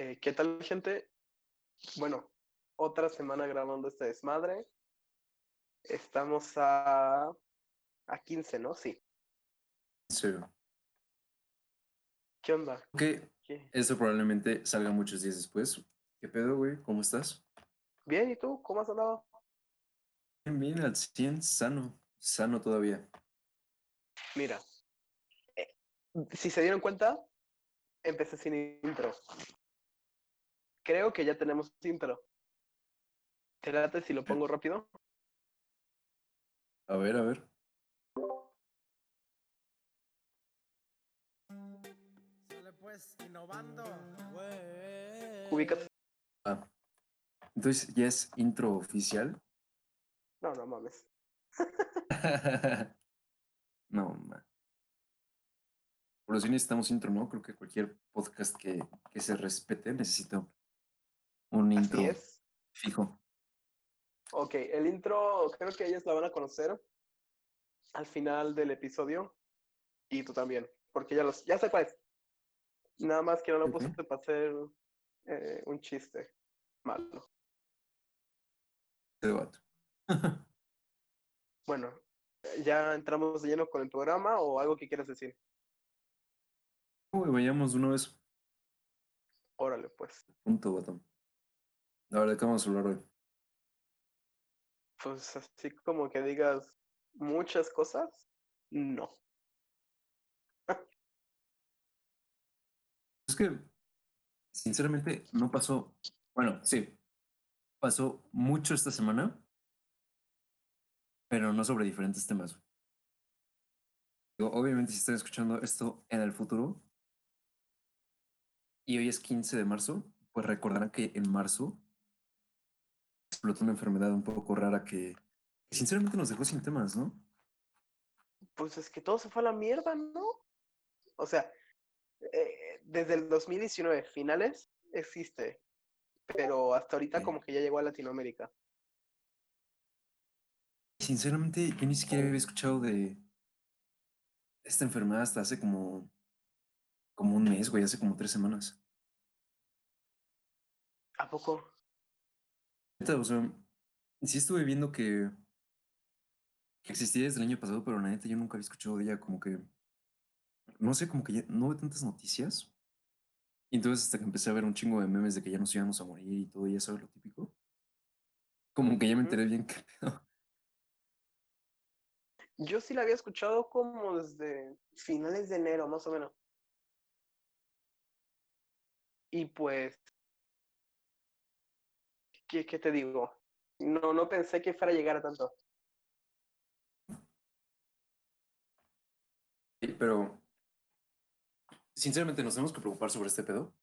Eh, ¿qué tal, gente? Bueno, otra semana grabando este desmadre. Estamos a, a 15, ¿no? Sí. Sí. ¿Qué onda? Que ¿Qué? esto probablemente salga muchos días después. ¿Qué pedo, güey? ¿Cómo estás? Bien, ¿y tú? ¿Cómo has andado? Bien, bien, al 100, sano, sano todavía. Mira, eh, si se dieron cuenta, empecé sin intro. Creo que ya tenemos intro. ¿Te late si lo pongo rápido? A ver, a ver. Sale pues innovando. Ubicas. Ah. Entonces, ¿ya es intro oficial? No, no mames. no, ma. Por si necesitamos intro, ¿no? Creo que cualquier podcast que, que se respete necesita un intro es. fijo. Ok, el intro creo que ellos la van a conocer al final del episodio y tú también, porque ya los, ya sé cuál es. Nada más que no lo puse para hacer eh, un chiste malo. Este vato. Bueno, ya entramos de lleno con el programa o algo que quieras decir. Uy, vayamos de una vez. Órale, pues. Punto, vato. La verdad, ¿qué vamos a hablar hoy? Pues así como que digas muchas cosas, no. Es que, sinceramente, no pasó. Bueno, sí, pasó mucho esta semana, pero no sobre diferentes temas. Digo, obviamente, si están escuchando esto en el futuro y hoy es 15 de marzo, pues recordarán que en marzo explotó una enfermedad un poco rara que, sinceramente nos dejó sin temas, ¿no? Pues es que todo se fue a la mierda, ¿no? O sea, eh, desde el 2019, finales, existe, pero hasta ahorita Sí. como que ya llegó a Latinoamérica. Sinceramente, yo ni siquiera había escuchado de esta enfermedad hasta hace como, como un mes, güey, hace como tres semanas. ¿A poco? O sea, sí estuve viendo que, que existía desde el año pasado, pero la neta yo nunca había escuchado de ella, como que, no sé, como que ya no veo tantas noticias. Y entonces hasta que empecé a ver un chingo de memes de que ya nos íbamos a morir y todo, y ya sabes lo típico. Como que ya me enteré bien qué pedo. Yo sí la había escuchado como desde finales de enero, más o menos. Y pues, ¿qué, qué te digo? No, no pensé que fuera a llegar a tanto. Pero, sinceramente, nos tenemos que preocupar sobre este pedo.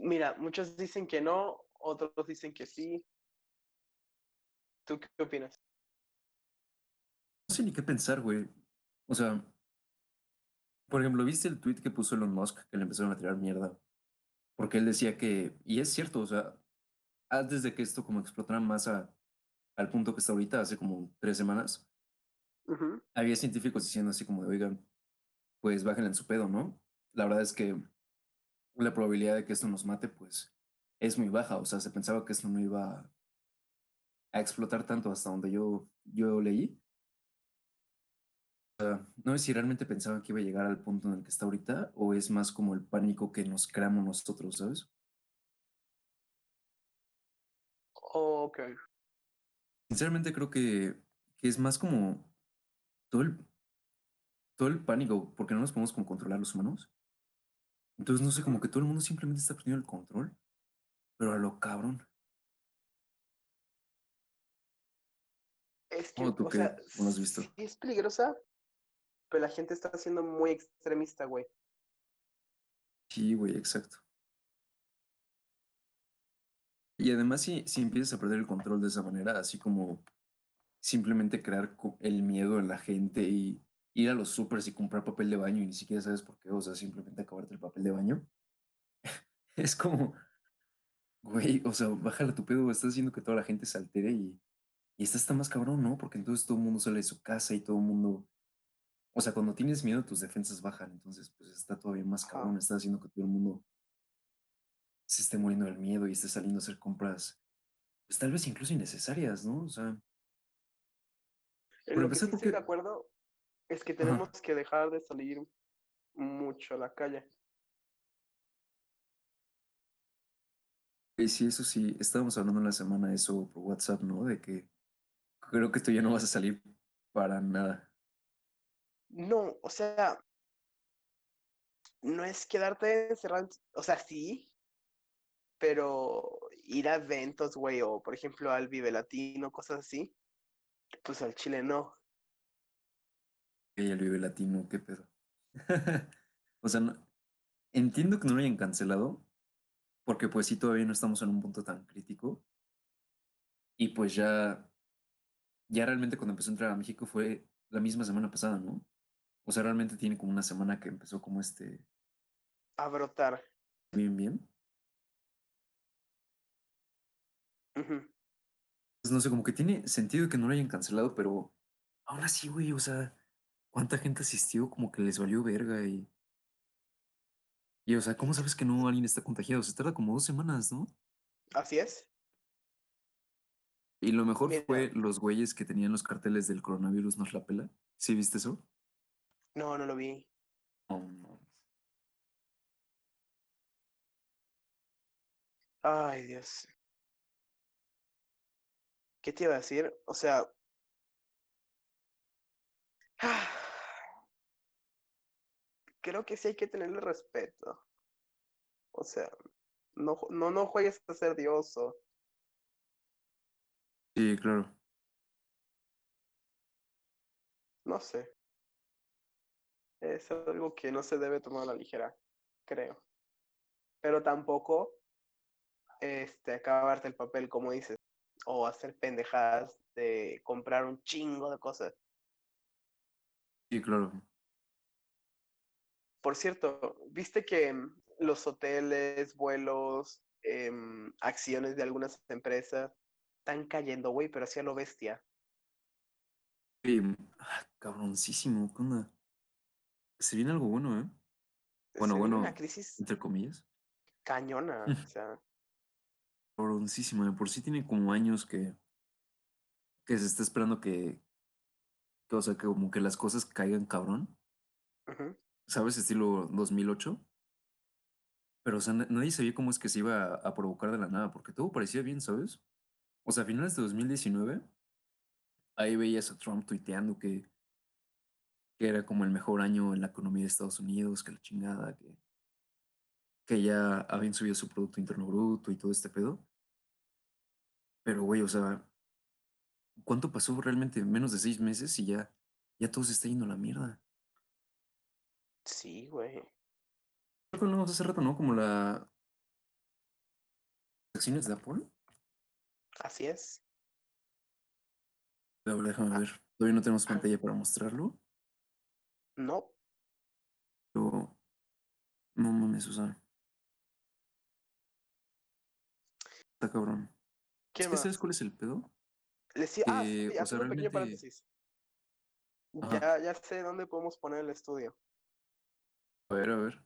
Mira, muchos dicen que no, otros dicen que sí. ¿Tú qué opinas? No sé ni qué pensar, güey. O sea, por ejemplo, ¿viste el tweet que puso Elon Musk que le empezaron a tirar mierda? Porque él decía que, y es cierto, o sea, antes de que esto como explotara más a- al punto que está ahorita, hace como tres semanas, Ujú. había científicos diciendo así como de, oigan, pues bájenle en su pedo, ¿no? La verdad es que la probabilidad de que esto nos mate, pues, es muy baja. O sea, se pensaba que esto no iba a, a explotar tanto hasta donde yo, yo leí. No sé si realmente pensaban que iba a llegar al punto en el que está ahorita o es más como el pánico que nos creamos nosotros, ¿sabes? Ok. Sinceramente creo que, que es más como todo el, todo el pánico, porque no nos podemos como controlar los humanos. Entonces, no sé, como que todo el mundo simplemente está perdiendo el control, pero a lo cabrón. Es que, ¿O sea, ¿Cómo has visto? es peligrosa, pero la gente está siendo muy extremista, güey. Sí, güey, exacto. Y además, si, si empiezas a perder el control de esa manera, así como simplemente crear el miedo en la gente y ir a los supers y comprar papel de baño y ni siquiera sabes por qué, o sea, simplemente acabarte el papel de baño, es como, güey, o sea, bájale tu pedo, estás haciendo que toda la gente se altere y, y esta está más cabrón, ¿no? Porque entonces todo el mundo sale de su casa y todo el mundo O sea, cuando tienes miedo, tus defensas bajan. Entonces, pues está todavía más cabrón. Está haciendo que todo el mundo se esté muriendo del miedo y esté saliendo a hacer compras, pues tal vez incluso innecesarias, ¿no? O sea, En Por lo que sí ¿por estoy de acuerdo es que Ajá. tenemos que dejar de salir mucho a la calle. y sí, eso sí, estábamos hablando en la semana eso por WhatsApp, ¿no? De que creo que tú ya no vas a salir para nada. No, o sea, no es quedarte encerrado, en- o sea, sí, pero ir a eventos, güey, o por ejemplo al Vive Latino, cosas así, pues al Chile no. Ella el vive latino, qué pedo. o sea, no- entiendo que no lo hayan cancelado, porque pues sí, todavía no estamos en un punto tan crítico. Y pues ya, ya realmente cuando empezó a entrar a México fue la misma semana pasada, ¿no? O sea, realmente tiene como una semana que empezó como este, A brotar. bien, bien. Pues no sé, como que tiene sentido que no lo hayan cancelado, pero aún así, güey, o sea, ¿cuánta gente asistió? Como que les valió verga y... Y, o sea, ¿cómo sabes que no alguien está contagiado? Se tarda como dos semanas, ¿no? Así es. Y lo mejor Mira. fue los güeyes que tenían los carteles del coronavirus nos la pela. ¿Sí viste eso? No, no lo vi. No, no. Ay, Dios. ¿Qué te iba a decir? O sea, creo que sí hay que tenerle respeto. O sea, no, no, no juegues a ser Dios o Sí, claro. no sé. Es algo que no se debe tomar a la ligera, creo. Pero tampoco este, acabarte el papel, como dices, o hacer pendejadas de comprar un chingo de cosas. Sí, claro. Por cierto, ¿viste que mm, los hoteles, vuelos, em, acciones de algunas empresas están cayendo, güey, pero así a lo bestia? Sí, ah, cabroncísimo, ¿qué onda? Se viene algo bueno, ¿eh? Bueno, Se bueno, una crisis entre comillas. cañona, o sea, Cabroncísimo, de por sí tiene como años que, que se está esperando que, que, o sea, que como que las cosas caigan cabrón. ujú, ¿Sabes? Estilo 2008. Pero, o sea, na- nadie sabía cómo es que se iba a, a provocar de la nada, porque todo parecía bien, ¿sabes? O sea, a finales de 2019, ahí veías a Trump tuiteando que, que era como el mejor año en la economía de Estados Unidos, que la chingada, que, que ya habían subido su Producto Interno Bruto y todo este pedo. Pero, güey, o sea, ¿cuánto pasó realmente? Menos de seis meses y ya, ya todo se está yendo a la mierda. sí, güey. Creo que hablamos hace rato, ¿no? Como la... acciones de Apple. Así es. A ver, déjame Ah. ver. Todavía no tenemos pantalla para mostrarlo, No, pero... No mames, sea... Está cabrón. ¿qué Es que, ¿sabes cuál es el pedo? Le decía, ah, que, sí, o sea, haciendo un pequeño paréntesis. Ya, ya sé dónde podemos poner el estudio. A ver, a ver.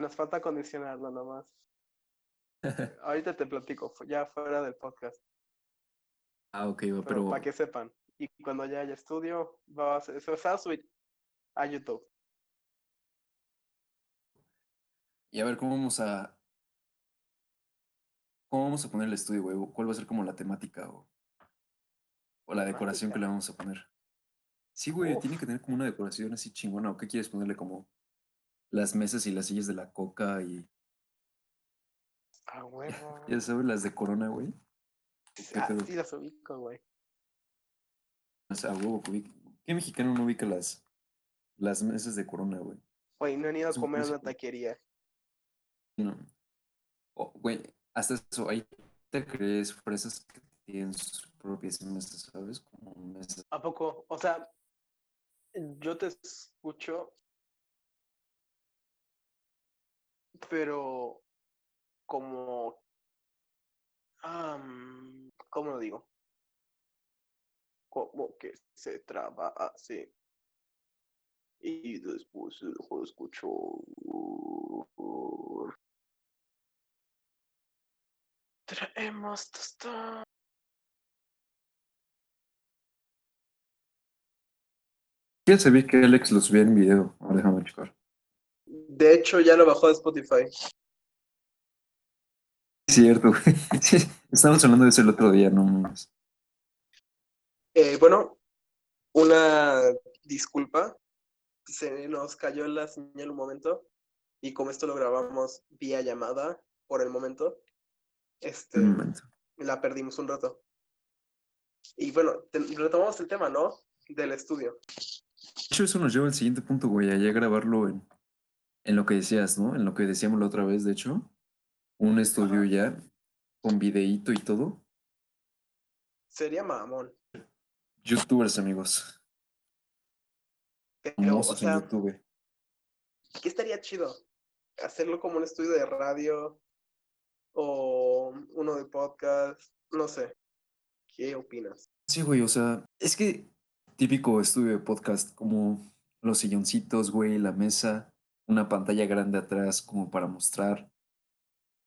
Nos falta acondicionarlo nomás. Ahorita te platico, ya fuera del podcast, Ah, ok, va, pero, pero... para que sepan. Y cuando ya haya estudio, va a ser, se va a subir a YouTube. Y a ver, ¿cómo vamos a... ¿Cómo vamos a poner el estudio, güey? ¿Cuál va a ser como la temática o, o la decoración que le vamos a poner? Sí, güey, tiene que tener como una decoración así chingona. ¿O qué quieres ponerle como las mesas y las sillas de la coca y, Ah, huevo. ya sabes, las de Corona, güey? ¿Qué Ah, sí las ubico, güey. O sea, huevo, ¿qué mexicano no ubica las, las mesas de Corona, güey? Güey, no han ido a comer a una taquería. No. Güey, hasta eso, hay te crees fresas que tienen sus propias mesas, ¿sabes? Como mesas. ¿A poco? O sea, yo te escucho, pero como, am, ¿cómo lo digo? Como que se traba así. Y después dejó de escuchar. Traemos tostón. Ya sabía que Alex lo subía en video. Ahora déjame checar. De hecho, ya lo bajó de Spotify. Cierto, Estábamos hablando de eso el otro día, no mames. Eh, bueno, una disculpa. Se nos cayó la señal un momento. Y como esto lo grabamos vía llamada por el momento, este, momento. la perdimos un rato. Y bueno, te- retomamos el tema, ¿no? Del estudio. De hecho, eso nos lleva al siguiente punto, güey, a ya grabarlo en, en lo que decías, ¿no? En lo que decíamos la otra vez, de hecho. Un estudio Ajá. ya con videíto y todo. Sería mamón. Youtubers, amigos. Pero, o Famosos en sea, YouTube. ¿qué estaría chido? Hacerlo como un estudio de radio o uno de podcast, no sé. ¿Qué opinas? Sí, güey, o sea, es que típico estudio de podcast, como los silloncitos, güey, la mesa, una pantalla grande atrás como para mostrar,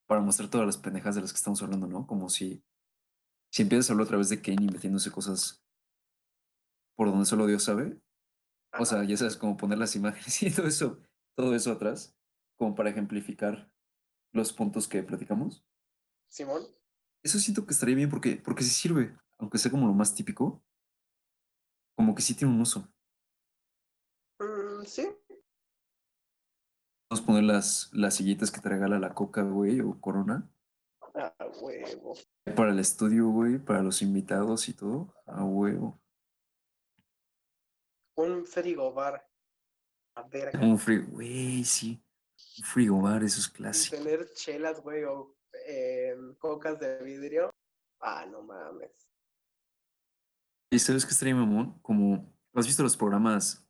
para mostrar todas las pendejas de las que estamos hablando, ¿no? Como si, si empiezas a hablar otra vez de Kane y metiéndose cosas por donde solo Dios sabe. O sea, ya sabes, como poner las imágenes y todo eso, todo eso atrás, como para ejemplificar los puntos que platicamos. Simón, Eso siento que estaría bien porque, porque sí sirve, aunque sea como lo más típico, como que sí tiene un uso. Mm, sí, Vamos a poner las, las sillitas que te regala la Coca, güey, o Corona. a huevo. Para el estudio, güey, para los invitados y todo. A huevo. Un frigobar. A ver, Un frigo, güey, sí. Un frigobar, eso es clásico. tener chelas, güey, o eh, cocas de vidrio. Ah, no mames. ¿Y sabes qué estaría mamón? Como, ¿has visto los programas?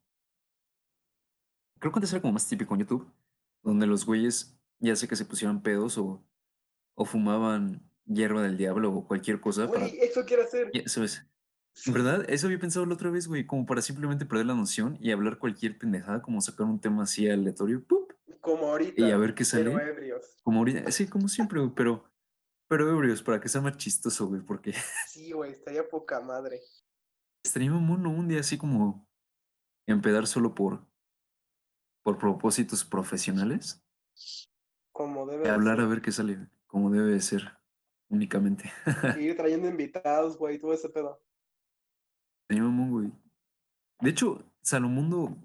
Creo que antes era como más típico en YouTube, donde los güeyes ya sé que se pusieran pedos o, o fumaban hierba del diablo o cualquier cosa para... Güey, eso quiero hacer. ya ¿Sabes? ¿Verdad? Eso había pensado la otra vez, güey, como para simplemente perder la noción y hablar cualquier pendejada, como sacar un tema así aleatorio, ¡pup! Como ahorita. Y a ver qué Pero sale. ebrios. Como ahorita, sí, como siempre, güey, pero, pero ebrios, para que sea más chistoso, güey, porque Sí, güey, estaría poca madre. estaría mono un día así como empedar solo por, por propósitos profesionales Como debe y hablar a ver qué sale, como debe de ser, únicamente. Y ir trayendo invitados, güey, todo ese pedo. Estaría mamón, güey. De hecho, Salomundo,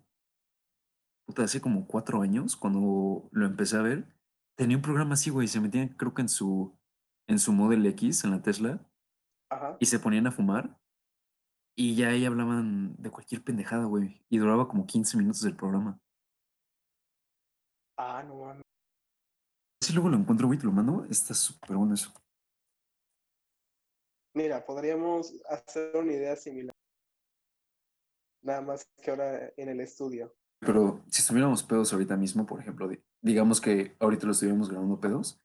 puta, hace como cuatro años, cuando lo empecé a ver, tenía un programa así, güey, se metían, creo que en su, en su Model X, en la Tesla, Ajá. y se ponían a fumar, y ya ahí hablaban de cualquier pendejada, güey, y duraba como 15 minutos del programa. Ah, no mames. Si luego lo encuentro, güey, te lo mando, está súper bueno eso. Mira, podríamos hacer una idea similar. Nada más que ahora en el estudio. Pero si estuviéramos pedos ahorita mismo, por ejemplo, di- digamos que ahorita lo estuviéramos grabando pedos,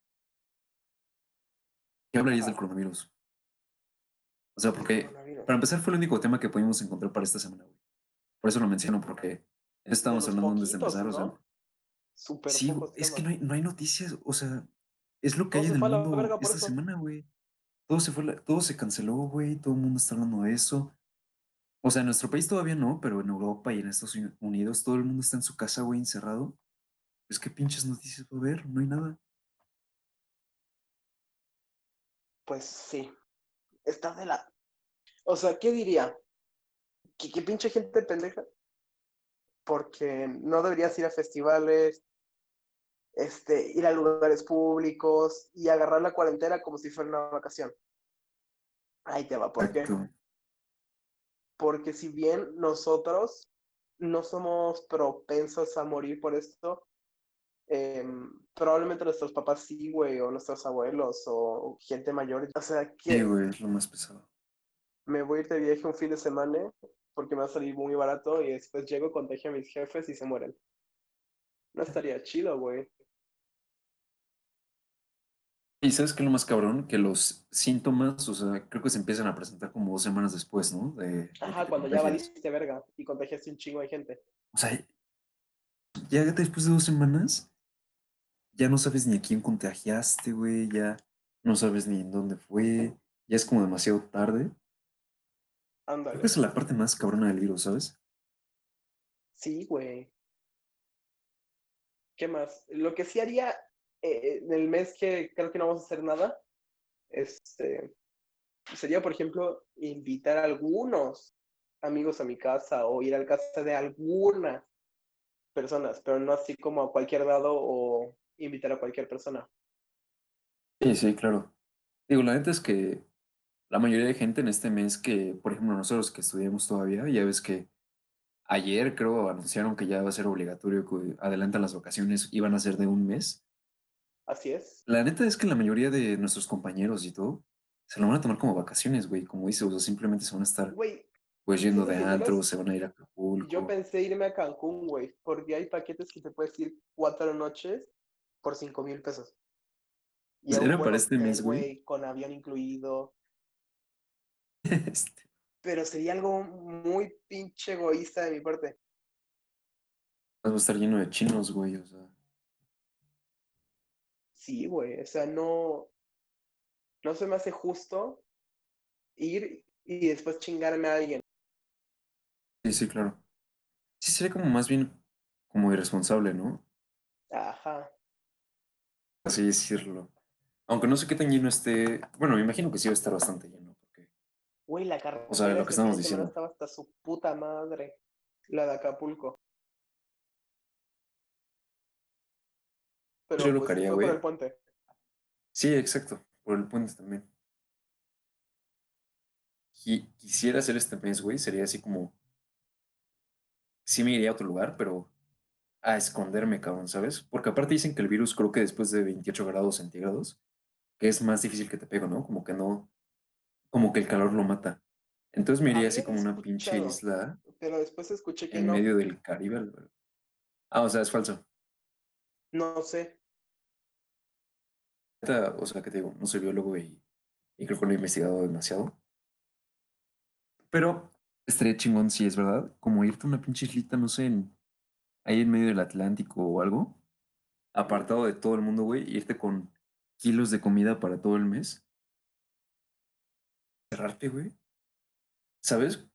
¿qué hablarías del coronavirus? O sea, porque. Para empezar, fue el único tema que pudimos encontrar para esta semana, güey. Por eso lo menciono, porque estábamos los hablando antes de empezar, o sea. ¿no? Súper Sí, es que no hay, no hay noticias, o sea, es lo que Todo hay en el mundo esta eso. semana, güey. Todo se fue, la- todo se canceló, güey, todo el mundo está hablando de eso. O sea, en nuestro país todavía no, pero en Europa y en Estados Uni- Unidos todo el mundo está en su casa, güey, encerrado. Es que pinches noticias va a haber, no hay nada. Pues sí. Está de la. O sea, ¿qué diría? ¿Qué, qué pinche gente pendeja? Porque no deberías ir a festivales, este, ir a lugares públicos y agarrar la cuarentena como si fuera una vacación. Ahí te va, ¿por qué? Porque si bien nosotros no somos propensos a morir por esto, em, probablemente nuestros papás sí, güey, o nuestros abuelos, o gente mayor. O sea, Sí, que güey, es lo más pesado. me voy a ir de viaje un fin de semana porque me va a salir muy barato y después llego, contagio a mis jefes y se mueren. No estaría chido, güey. Y sabes qué es lo más cabrón? Que los síntomas, o sea, creo que se empiezan a presentar como dos semanas después, ¿no? De, que Ajá, cuando ya valiste verga y contagiaste un chingo de gente. O sea, ya después de dos semanas, ya no sabes ni a quién contagiaste, güey, ya no sabes ni en dónde fue, ya es como demasiado tarde. Creo Ándale. que esa es la parte más cabrona del virus, ¿sabes? Sí, güey. ¿Qué más? Lo que sí haría eh, en el mes que creo que no vamos a hacer nada, este, sería, por ejemplo, invitar a algunos amigos a mi casa o ir al casa de algunas personas, pero no así como a cualquier lado o invitar a cualquier persona. Sí, sí, claro. Digo, la neta es que la mayoría de gente en este mes que, por ejemplo, nosotros que estudiamos todavía, ya ves que ayer creo anunciaron que ya va a ser obligatorio que adelantan las vacaciones, iban a ser de un mes. Así es. La neta es que la mayoría de nuestros compañeros y todo se lo van a tomar como vacaciones, güey, como dices, o sea, simplemente se van a estar Güey, pues yendo de antro, se van a ir a Acapulco. yo pensé irme a Cancún, güey, porque hay paquetes que te puedes ir cuatro noches por cinco mil pesos. Y un ¿Era para este mes, güey? con avión incluido. Este, Pero sería algo muy pinche egoísta de mi parte. va a estar lleno de chinos, güey, o sea. Sí, güey. O sea, no. No se me hace justo ir y después chingarme a alguien. Sí, sí, claro. Sí, sería como más bien como irresponsable, ¿no? Ajá. Así decirlo. Aunque no sé qué tan lleno esté. Bueno, me imagino que sí va a estar bastante lleno. Porque... Güey, la carretera. O sea, lo que estamos diciendo. Estaba hasta su puta madre. La de Acapulco. Pero Yo lo pues, haría, güey. por el puente. Sí, exacto. Por el puente también. Y quisiera hacer este mes, güey. Sería así como. Sí me iría a otro lugar, pero a esconderme, cabrón, ¿sabes? Porque aparte dicen que el virus, creo que después de 28 grados centígrados, que es más difícil que te pegue, ¿no? Como que no. Como que el calor lo mata. Entonces me iría así como una pinche isla Pero después escuché que en no. medio del Caribe. al- Ah, o sea, es falso. No sé. Neta, O sea, que te digo, no soy biólogo y, y creo que no he investigado demasiado. Pero estaría chingón si es verdad, como irte a una pinche islita, no sé, en- ahí en medio del Atlántico o algo, apartado de todo el mundo, güey, e irte con kilos de comida para todo el mes. Cerrarte, güey. ¿Sabes?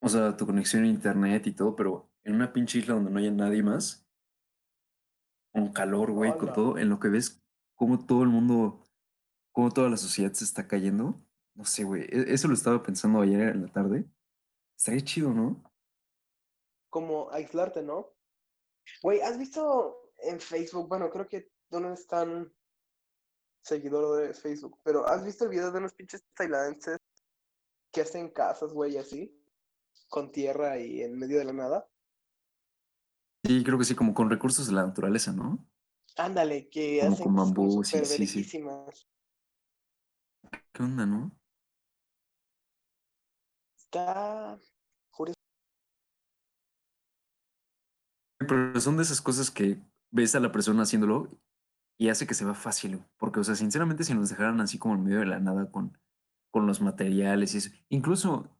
O sea, tu conexión a internet y todo, pero en una pinche isla donde no haya nadie más, con calor, güey, con todo, en lo que ves cómo todo el mundo, cómo toda la sociedad se está cayendo. No sé, güey. e- Eso lo estaba pensando ayer en la tarde. Estaría chido, ¿no? Como aislarte, ¿no? Güey, ¿has visto en Facebook? Bueno, creo que tú no eres tan seguidor de Facebook, pero ¿has visto el video de unos pinches tailandeses que hacen casas, güey, así? Con tierra y en medio de la nada. Sí, creo que sí, como con recursos de la naturaleza, ¿no? Ándale, que Como hacen con bambú, sí, sí, sí. ¿Qué onda, no? Está curioso. Pero son de esas cosas que ves a la persona haciéndolo y hace que se vea fácil. Porque, o sea, sinceramente, si nos dejaran así como en medio de la nada con, con los materiales y eso, incluso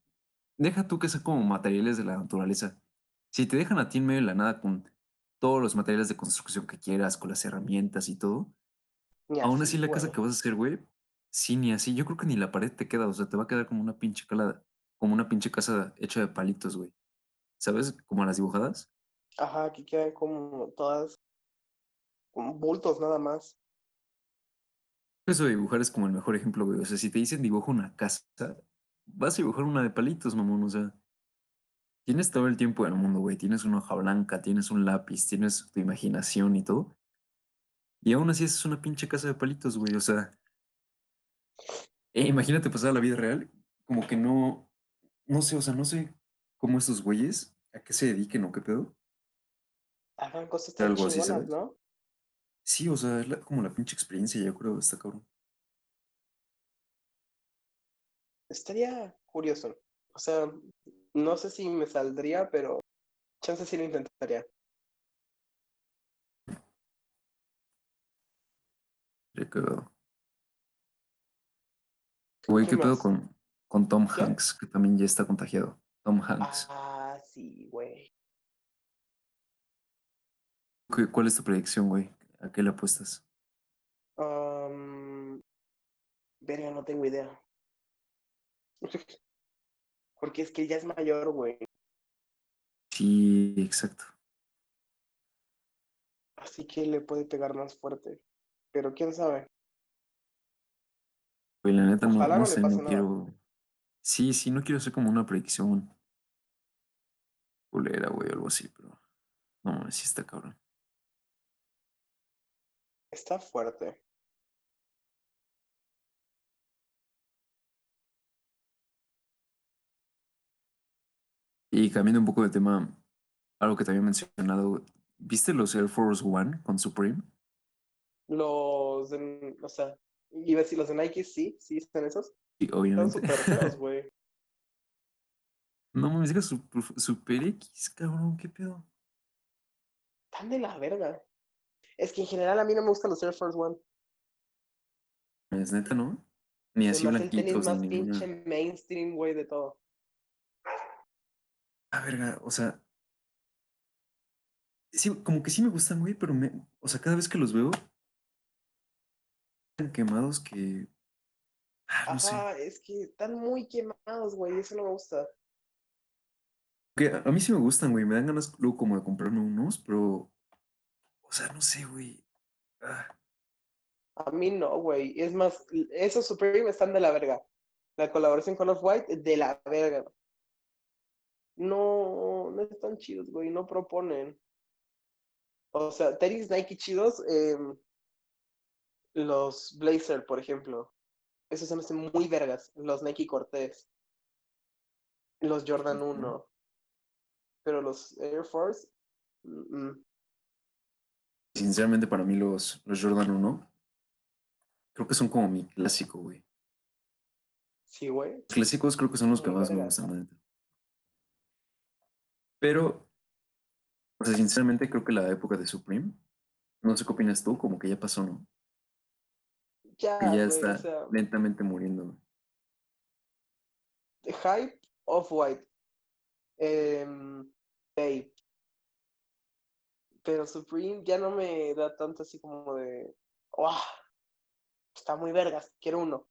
deja tú que sea como materiales de la naturaleza. Si te dejan a ti en medio de la nada con todos los materiales de construcción que quieras, con las herramientas y todo, aún así, así la casa que vas a hacer, güey, sí, ni así. Yo creo que ni la pared te queda, o sea, te va a quedar como una pinche cala, como una pinche casa hecha de palitos, güey. ¿Sabes? Como las dibujadas. Ajá, aquí quedan como todas como bultos nada más. Eso de dibujar es como el mejor ejemplo, güey. O sea, si te dicen dibuja una casa, vas a dibujar una de palitos, mamón. O sea, tienes todo el tiempo del mundo, güey. Tienes una hoja blanca, tienes un lápiz, tienes tu imaginación y todo. Y aún así es una pinche casa de palitos, güey. O sea, eh, imagínate pasar a la vida real, como que no, no sé, o sea, no sé cómo estos güeyes, a qué se dediquen o qué pedo. Hagan cosas tan Algo así, ¿sabes? ¿no? Sí, o sea, es la- como la pinche experiencia, yo creo, está cabrón. Estaría curioso. O sea, no sé si me saldría, pero chance sí lo intentaría. Ya cagado. Güey, ¿Qué ¿qué pedo con, con Tom ¿Qué? Hanks? Que también ya está contagiado. Tom Hanks. Ah, sí, güey. ¿Qué- ¿Cuál es tu predicción, güey? ¿A qué le apuestas? Um, verga, no tengo idea. Porque es que ya es mayor, güey. Sí, exacto. Así que le puede pegar más fuerte. Pero quién sabe. Güey, la neta no, Ojalá no no le sé, no nada. quiero. Sí, sí, no quiero hacer como una predicción culera, güey, o algo así, pero. No, sí está cabrón. Está fuerte. Y cambiando un poco de tema, algo que te había mencionado, ¿viste los Air Force One con Supreme? Los de, o sea, iba a decir los de Nike, sí, sí, están esos. Sí, Están obviamente. súper feos, güey. No mames, diga Super, Super X, cabrón, ¿qué pedo? Están de la verga. Es que en general a mí no me gustan los Air Force One. Es neta, ¿no? Ni Se así me hace el tenis blanquitos, más ni pinche mainstream, güey, de todo. Ah, verga, o sea. Sí, como que sí me gustan, güey, pero me. O sea, cada vez que los veo. Tan quemados que. Ah, no sé. Ajá, es que están muy quemados, güey, eso no me gusta. Que a a mí sí me gustan, güey. Me dan ganas luego como de comprarme unos, pero. O sea, no sé, güey. Ah, A mí no, güey. Es más, esos Supreme están de la verga. La colaboración con Off-White, de la verga. No, no están chidos, güey, no proponen. O sea, tenis Nike chidos, em, los Blazer, por ejemplo. Esos se me hacen muy vergas. Los Nike Cortez. Los Jordan Ujú. 1. Pero los Air Force. mm, mm. sinceramente, para mí, los, los Jordan 1. Creo que son como mi clásico, güey. Sí, güey. Los clásicos creo que son los que más me gustan. Pero. O sea, sinceramente, creo que la época de Supreme. No sé qué opinas tú, como que ya pasó, ¿no? Ya, Que ya güey, está o sea, lentamente muriendo. güey. Hype, Off-White. em, Babe. Pero Supreme ya no me da tanto así como de. ¡Wow! Está muy vergas, quiero uno.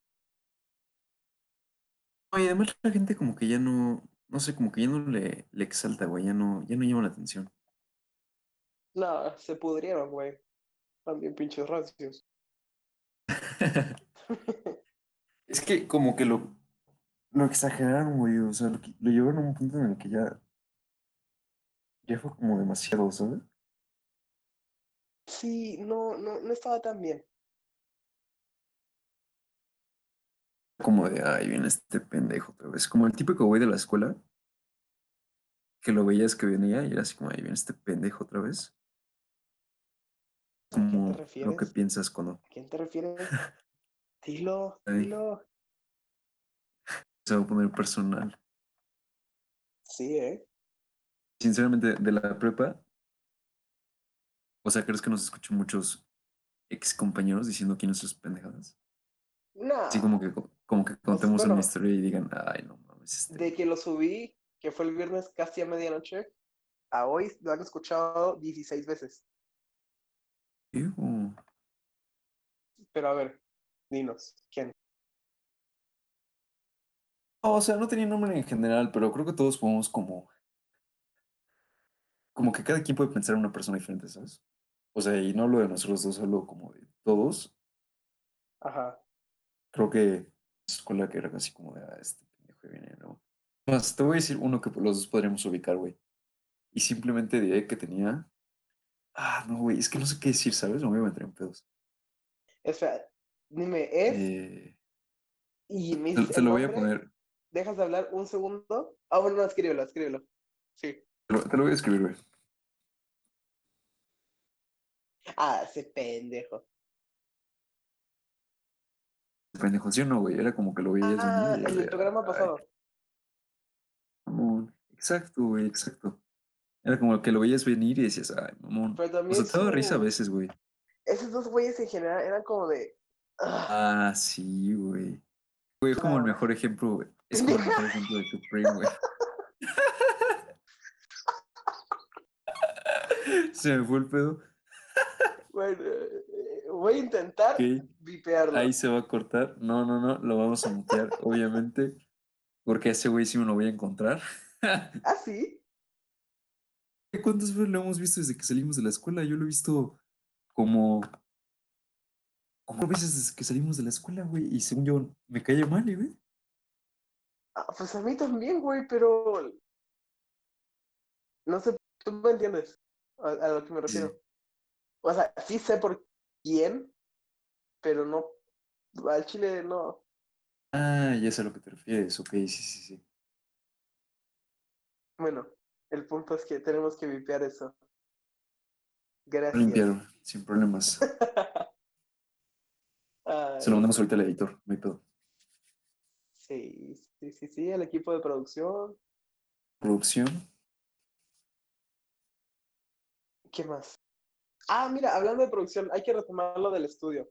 Oye, además la gente como que ya no, no sé, como que ya no le, le exalta, güey, ya no, ya no llama la atención. No, se pudrieron, güey. También pinches rancios. Es que como que lo, lo exageraron, güey, o sea, lo, llevaron a un punto en el que ya, ya fue como demasiado, ¿sabes? Sí, no, no, no estaba tan bien. Como de, ay, viene este pendejo otra vez, como el típico güey de la escuela, que lo veías que venía y era así como, ay, viene este pendejo otra vez. ¿A quién te Como lo que refieres? piensas cuando ¿A quién te refieres? Dilo, dilo. se va a poner personal. Sí, ¿eh? Sinceramente, de la prepa, o sea, ¿crees que nos escuchan muchos ex compañeros diciendo quiénes sus pendejadas? No, Así como que, como que contemos una bueno. historia y digan, ay, no mames, este. de que lo subí, que fue el viernes casi a medianoche, a hoy lo han escuchado 16 veces. Ew. Pero a ver, dinos, ¿quién? O sea, no tenía nombre en general, pero creo que todos podemos como. Como que cada quien puede pensar en una persona diferente, ¿sabes? O sea, y no hablo de nosotros dos, hablo como de todos. Ajá. Creo que escuela que era así como de, ah, este pendejo viene, ¿no? Más, te voy a decir uno que los dos podríamos ubicar, güey. Y simplemente diré que tenía. Ah, no, güey, es que no sé qué decir, ¿sabes? No me voy a meter en pedos. Espera, dime, es Eh, y me te, te lo voy a poner. dejas de hablar un segundo. Ah, bueno, no, escríbelo, escríbelo. Sí. Te lo, te lo voy a escribir, güey. Ah, ese pendejo. Pendejo, ¿sí o no, güey? Era como que lo veías Ah, el programa "Ay, pasado. mamón". Exacto, güey, exacto. Era como que lo veías venir y decías, ay, mamón. Pero O también sea, te daba risa a veces, güey. Esos dos güeyes en general eran como de. ah, Ah, sí, güey. Güey, es como el mejor ejemplo, güey. Es como el mejor ejemplo de Supreme, güey. Se me fue el pedo. Bueno, voy a intentar Ok, vipearlo. Ahí se va a cortar. No, no, no, lo vamos a mutear, obviamente. Porque a ese güey sí me lo voy a encontrar. ¿Ah, sí? ¿Cuántas veces lo hemos visto desde que salimos de la escuela? Yo lo he visto como. Como veces desde que salimos de la escuela, güey. Y según yo, me cae mal, ¿eh, güey. Ah, pues a mí también, güey, pero... No sé, tú me entiendes a, a lo que me Sí. refiero. O sea, sí sé por quién, pero no... Al chile no. Ah, ya sé a lo que te refieres. Ok, sí, sí, sí. Bueno, el punto es que tenemos que vipear eso. Gracias. Limpiaron, sin problemas. Ay, Se lo mandamos ahorita al editor, no hay pedo. sí, sí, sí, sí, el equipo de producción. Producción. ¿Qué más? Ah, mira, hablando de producción, hay que retomar lo del estudio.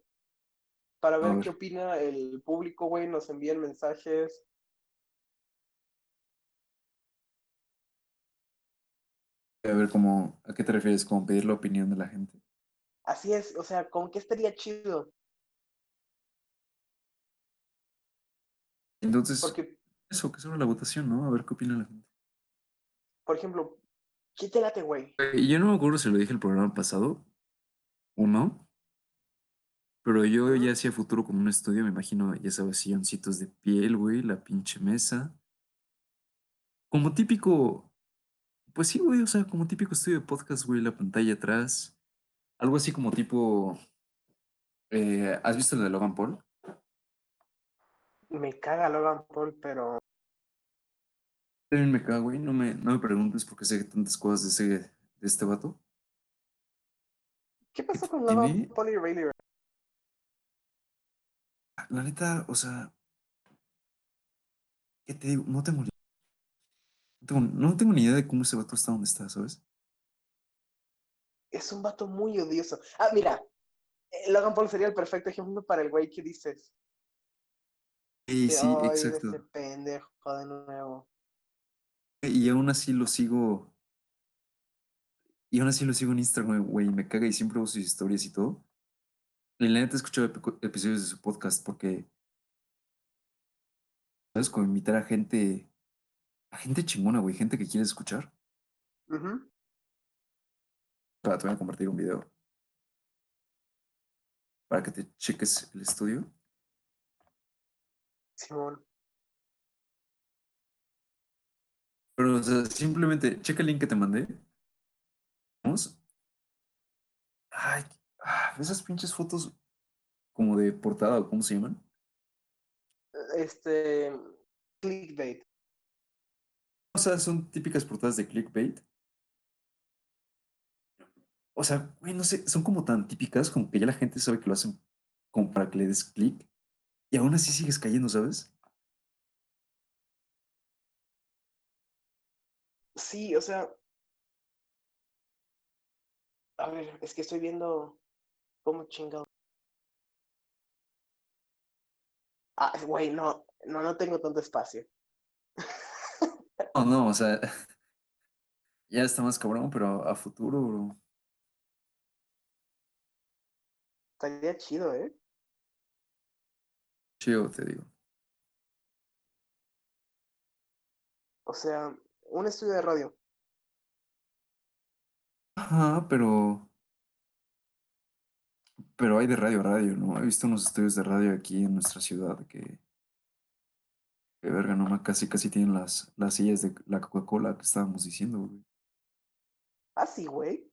Para ver, ver. qué opina el público, güey, nos envían mensajes. A ver, cómo, ¿a qué te refieres? ¿Cómo pedir la opinión de la gente? Así es, o sea, ¿con qué estaría chido? Entonces, Porque, eso, que sobre la votación, ¿no? A ver qué opina la gente. por ejemplo, ¿qué te late, güey? Yo no me acuerdo si lo dije el programa pasado o no, pero yo ya hacía futuro con un estudio, me imagino, ya sabes, silloncitos de piel, güey, la pinche mesa. Como típico, pues sí, güey, o sea, como típico estudio de podcast, güey, la pantalla atrás. Algo así como tipo, eh, ¿has visto el de Logan Paul? Me caga Logan Paul, pero También me cago, güey, no me, no me preguntes porque sé tantas cosas de, ese, de este vato. ¿Qué pasó con tiene? Logan Paul y Rayleigh? La neta, o sea, ¿qué te digo? No tengo, ni- no tengo, no tengo ni idea de cómo ese vato está donde está, ¿sabes? Es un vato muy odioso. Ah, mira, eh, Logan Paul sería el perfecto ejemplo para el güey que dices. Sí, sí, "Ay, exacto. Este pendejo de nuevo. Y aún así lo sigo. Y aún así lo sigo en Instagram, güey, y me caga y siempre veo sus historias y todo. Y la neta he escuchado episodios de su podcast porque. ¿Sabes? Como invitar a gente. A gente chingona, güey, gente que quiere escuchar. Ujú. Para te voy a compartir un video. Para que te cheques el estudio. Simón. Pero, o sea, simplemente checa el link que te mandé. Vamos. Ay, ah, esas pinches fotos como de portada o cómo se llaman. Este. Clickbait. O sea, son típicas portadas de clickbait. O sea, güey, no sé, son como tan típicas como que ya la gente sabe que lo hacen como para que le des clic. Y aún así sigues cayendo, ¿sabes? Sí, o sea. A ver, es que estoy viendo cómo chingado. Ah, güey, no, no, no tengo tanto espacio. No, no, o sea, ya está más cabrón, pero a futuro, bro. Estaría chido, ¿eh? Chido, te digo. O sea, un estudio de radio. Ajá, pero. Pero hay de radio a radio, ¿no? He visto unos estudios de radio aquí en nuestra ciudad que. Que verga, no casi casi tienen las, las sillas de la Coca-Cola que estábamos diciendo, güey. Ah, sí, güey.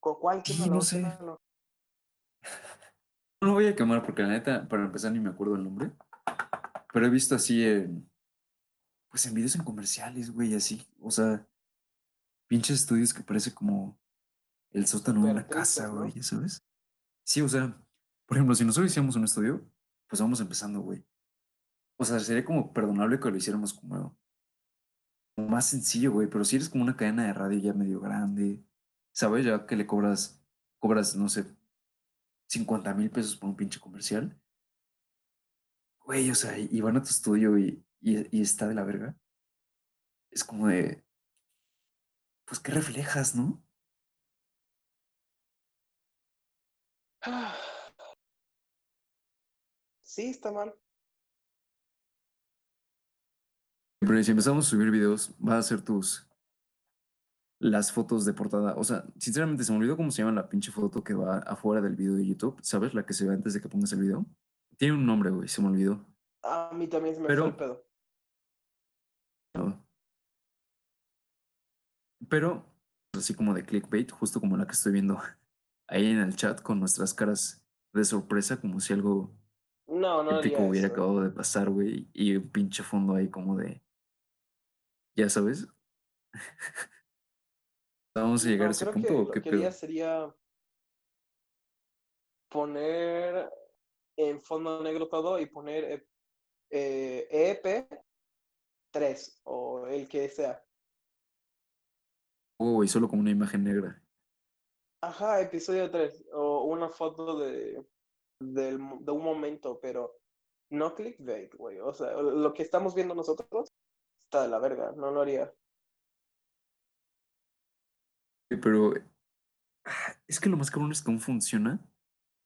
¿Con cuál? Sí, no sé. No lo voy a quemar porque la neta, para empezar, ni me acuerdo el nombre. Pero he visto así en. Pues en videos en comerciales, güey, así. O sea, pinches estudios que parece como el sótano de una casa, ¿no? güey, ya sabes. Sí, o sea, por ejemplo, si nosotros hiciéramos un estudio, pues vamos empezando, güey. O sea, sería como perdonable que lo hiciéramos como, como más sencillo, güey. Pero si eres como una cadena de radio ya medio grande, ¿sabes? Ya que le cobras, cobras, no sé, 50 mil pesos por un pinche comercial. Güey, o sea, y y van a tu estudio y, y, y está de la verga. Es como de, pues, ¿qué reflejas, no? Sí, está mal. Pero si empezamos a subir videos, va a ser tus. Las fotos de portada. O sea, sinceramente se me olvidó cómo se llama la pinche foto que va afuera del video de YouTube. ¿Sabes? La que se ve antes de que pongas el video. Tiene un nombre, güey, se me olvidó. A mí también se me Pero- fue el pedo. No. Pero, así como de clickbait, justo como la que estoy viendo ahí en el chat con nuestras caras de sorpresa, como si algo No, no épico hubiera eso. acabado de pasar, güey, y un pinche fondo ahí como de. Ya sabes. ¿Vamos a llegar No, a ese punto que o lo qué que pedo? haría sería poner en fondo negro todo y poner eh, eh, EP 3 o el que sea. Oh, y solo como una imagen negra. Ajá, episodio 3 o una foto de, de un momento, pero no clickbait, güey. O sea, lo que estamos viendo nosotros está de la verga, no lo haría. Sí, Pero ah, es que lo más cabrón es cómo funciona.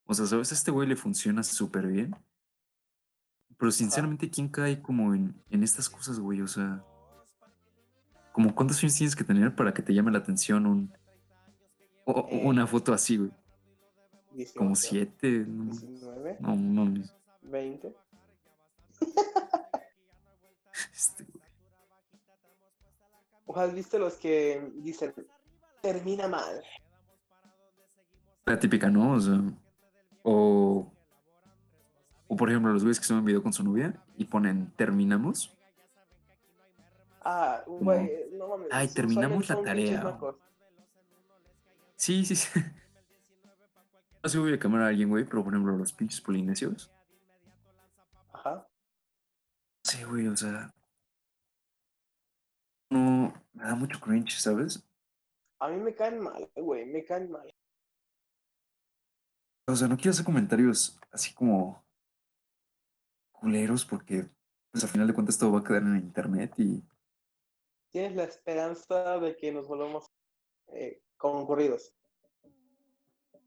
O sea, ¿sabes? A este güey le funciona súper bien. Pero sinceramente, ¿quién cae como en, en estas cosas, güey? O sea, como cuántos años tienes que tener para que te llame la atención un, o- Eh, una foto así, güey? Como 18, siete, no, 19, no, no, 20. este, güey. ¿O has visto los que dicen termina mal? La típica, ¿no? O sea, o, o por ejemplo, los güeyes que suben video con su novia y ponen terminamos. Ah, güey, no mames. Ay, terminamos la tarea. Sí, sí, sí. No sé si voy a cambiar a alguien, güey, pero por ejemplo, los pinches polinesios. Ajá. Sí, güey, o sea. No, me da mucho cringe, ¿sabes? A mí me caen mal, güey, me caen mal. O sea, no quiero hacer comentarios así como culeros porque, pues al final de cuentas todo va a quedar en internet y Tienes la esperanza de que nos volvamos eh, concurridos.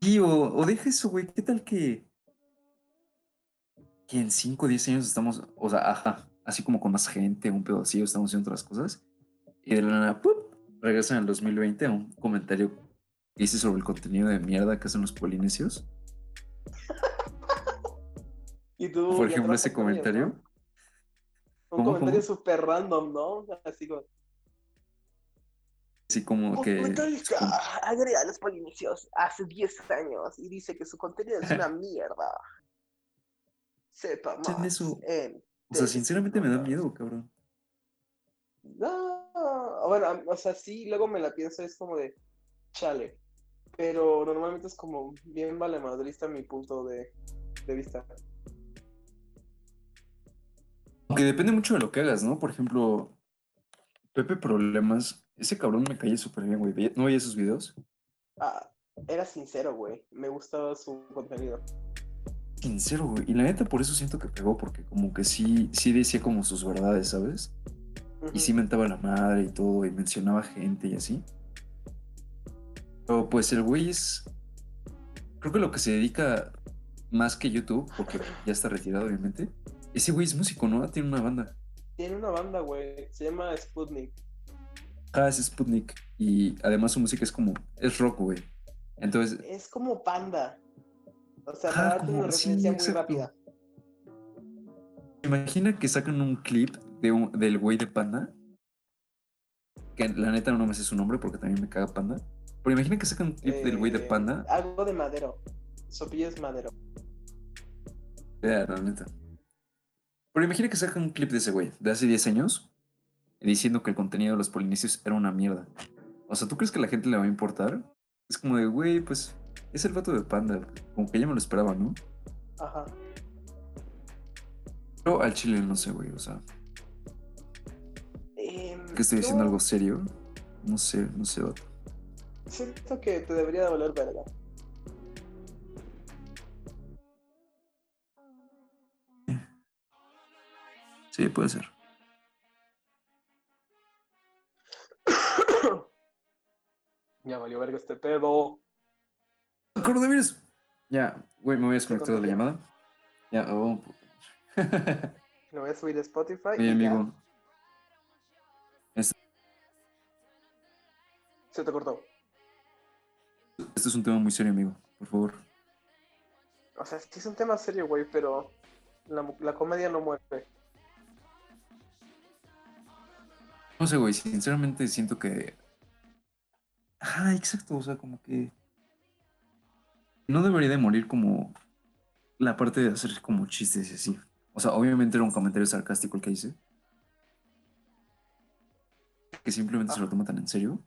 Sí, o, o deja eso, güey. ¿Qué tal que, que en 5 o 10 años estamos, o sea, ajá, así como con más gente, un pedo así, o estamos haciendo otras cosas, y de la nada, ¡pup! regresan al 2020 a un comentario que dice sobre el contenido de mierda que hacen los polinesios? Y tú Por ejemplo, ese comentario. ¿no? Un ¿Cómo, comentario súper random, ¿no? Así como. Así como que. como- agrega a los polinesios hace 10 años y dice que su contenido es una mierda. Sepa más. eso. en o sea, sinceramente me da miedo, cabrón. No, bueno, o sea, sí, luego me la pienso, es como de chale. Pero normalmente es como bien vale madrista mi punto de, de vista. Aunque depende mucho de lo que hagas, ¿no? Por ejemplo, Pepe Problemas, ese cabrón me cae súper bien, güey. ¿Veía- ¿No veía sus videos? Ah, era sincero, güey. Me gustaba su contenido. Sincero, güey. Y la neta, por eso siento que pegó, porque como que sí, sí decía como sus verdades, ¿sabes? Y sí mentaba a la madre y todo, y mencionaba gente y así. Pero pues el güey es. Creo que lo que se dedica más que YouTube, porque ya está retirado, obviamente. Ese güey es músico, ¿no? Tiene una banda. Tiene una banda, güey. Se llama Sputnik. Ah, es Sputnik. Y además su música es como. Es rock, güey. Entonces, Es como Panda. O sea, darte como- una sí, referencia muy rápida. imagina que sacan un clip de un- del güey de Panda. Que la neta no me sé su nombre porque también me caga Panda. Pero imagina que sacan un clip del güey de Eh, Panda. Algo de Madero. Su apellido es Madero. Ya, la neta. Pero imagina que sacan un clip de ese güey de hace 10 años diciendo que el contenido de los polinesios era una mierda. O sea, ¿tú crees que a la gente le va a importar? Es como de, güey, pues es el vato de Panda. Como que ya me lo esperaba, ¿no? Ajá. Pero al chile no sé, güey. O sea, Em, que estoy diciendo no, algo serio. No sé, no sé, vato. Siento que te debería de valer verga. Sí, puede ser. Ya valió verga este pedo. Coronavirus. Ya, güey, me voy a desconectar de la llamada. Ya, oh. Lo voy a subir a Spotify. Oye, amigo. Se te cortó. Este es un tema muy serio, amigo. Por favor. O sea, sí es un tema serio, güey, pero la, la comedia no muere. No sé, güey, sinceramente siento que. Ah, exacto, o sea, como que. No debería de morir como la parte de hacer como chistes y así. O sea, obviamente era un comentario sarcástico el que hice. Que simplemente se lo toma tan en serio.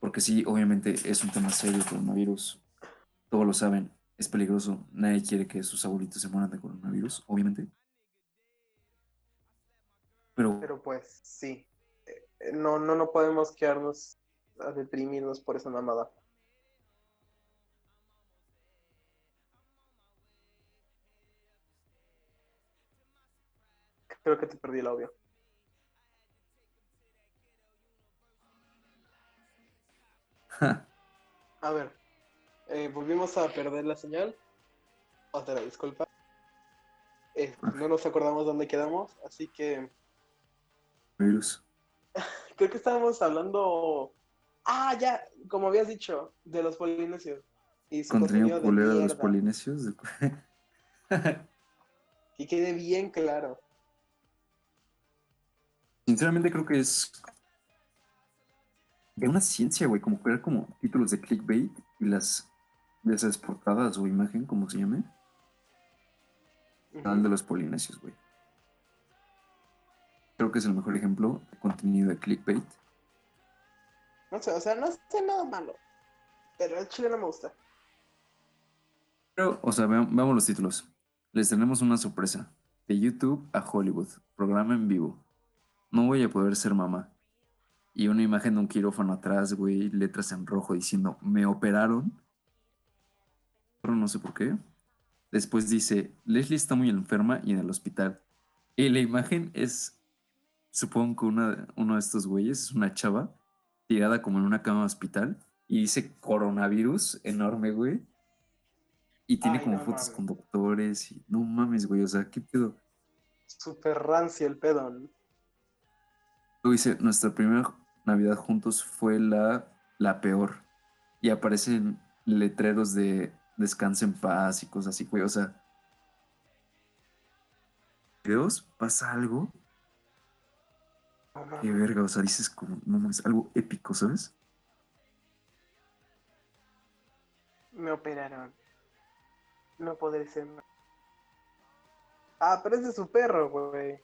Porque sí, obviamente es un tema serio, coronavirus. Todos lo saben, es peligroso. Nadie quiere que sus abuelitos se mueran de coronavirus, obviamente. Pero, Pero pues sí. No, no, no podemos quedarnos a deprimirnos por esa mamada. Creo que te perdí el audio. A ver, eh, volvimos a perder la señal. Otra disculpa. Eh, no nos acordamos dónde quedamos, así que virus. creo que estábamos hablando. Ah, ya, como habías dicho, de los polinesios. Y su Contenido de culero de los polinesios. Que quede bien claro. Sinceramente creo que es de una ciencia, güey, como crear como títulos de clickbait y las de esas portadas o imagen, como se llame, canal de los polinesios, güey. Creo que es el mejor ejemplo de contenido de clickbait. No sé, o sea, no hace nada malo. Pero el chile no me gusta. Pero, o sea, veam- veamos los títulos. Les tenemos una sorpresa. De YouTube a Hollywood. Programa en vivo. No voy a poder ser mamá. Y una imagen de un quirófano atrás, güey. Letras en rojo diciendo, me operaron. Pero no sé por qué. Después dice, Leslie está muy enferma y en el hospital. Y la imagen es, supongo que una, uno de estos güeyes es una chava tirada como en una cama de hospital. Y dice coronavirus enorme, güey. Y tiene Ay, como no fotos mames. con doctores y no mames, güey, o sea, ¿qué pedo? Super rancio el pedo. ¿no? Luego dice, nuestra primera Navidad juntos fue la, la peor. Y aparecen letreros de descansa en paz y cosas así, güey, o sea. Videos, pasa algo. Qué verga, o sea, dices como, no mames, algo épico, ¿sabes? Me operaron. No podré ser. ma- Ah, pero es de su perro, güey.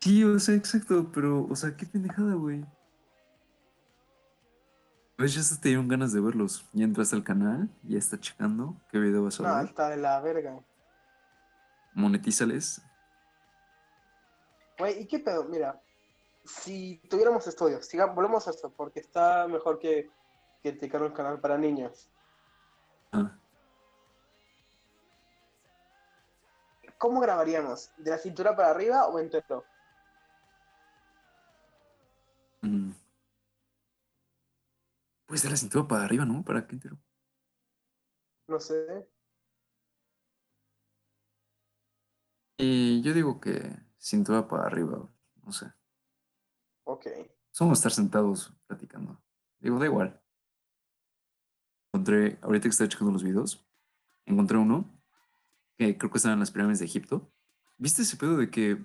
Sí, o sea, exacto, pero, o sea, qué pendejada, güey. Pues ya se te dieron ganas de verlos. Ya entraste al canal, ya está checando qué video vas a No, ver. está de la verga. Monetízales. Güey, ¿y qué pedo? Mira, si tuviéramos estudios, volvemos a esto, porque está mejor que, que te un canal para niños. Ah, ¿Cómo grabaríamos? ¿De la cintura para arriba o entero? mm. Pues de la cintura para arriba, ¿no? ¿Para qué entero? No sé. Y yo digo que cintura para arriba, no sé. Ok. Somos estar sentados platicando. Digo, da igual. Encontré, ahorita que estaba checando los videos, encontré uno que creo que estaba en las pirámides de Egipto. ¿Viste ese pedo de que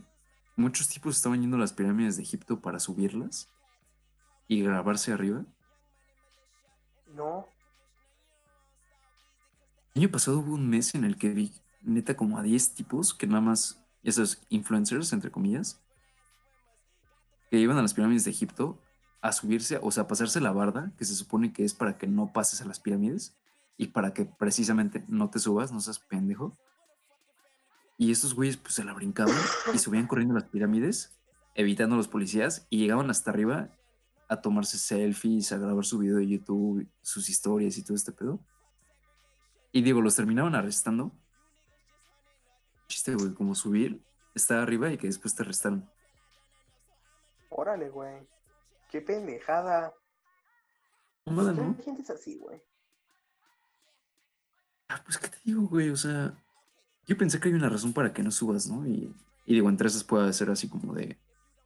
muchos tipos estaban yendo a las pirámides de Egipto para subirlas y grabarse arriba? No. El año pasado hubo un mes en el que vi neta como a 10 tipos que nada más, esos influencers, entre comillas, que iban a las pirámides de Egipto a subirse, o sea, a pasarse la barda, que se supone que es para que no pases a las pirámides y para que precisamente no te subas, no seas pendejo. Y estos güeyes pues se la brincaban y subían corriendo las pirámides, evitando a los policías y llegaban hasta arriba a tomarse selfies, a grabar su video de YouTube, sus historias y todo este pedo. Y digo, los terminaban arrestando. Chiste, güey, como subir, estar arriba y que después te arrestaron. Órale, güey. Qué pendejada. Mamada, ¿Por qué ¿no? la gente es así, güey? Ah, pues, ¿qué te digo, güey? O sea, yo pensé que hay una razón para que no subas, ¿no? Y, y digo, entre esas puede ser así como de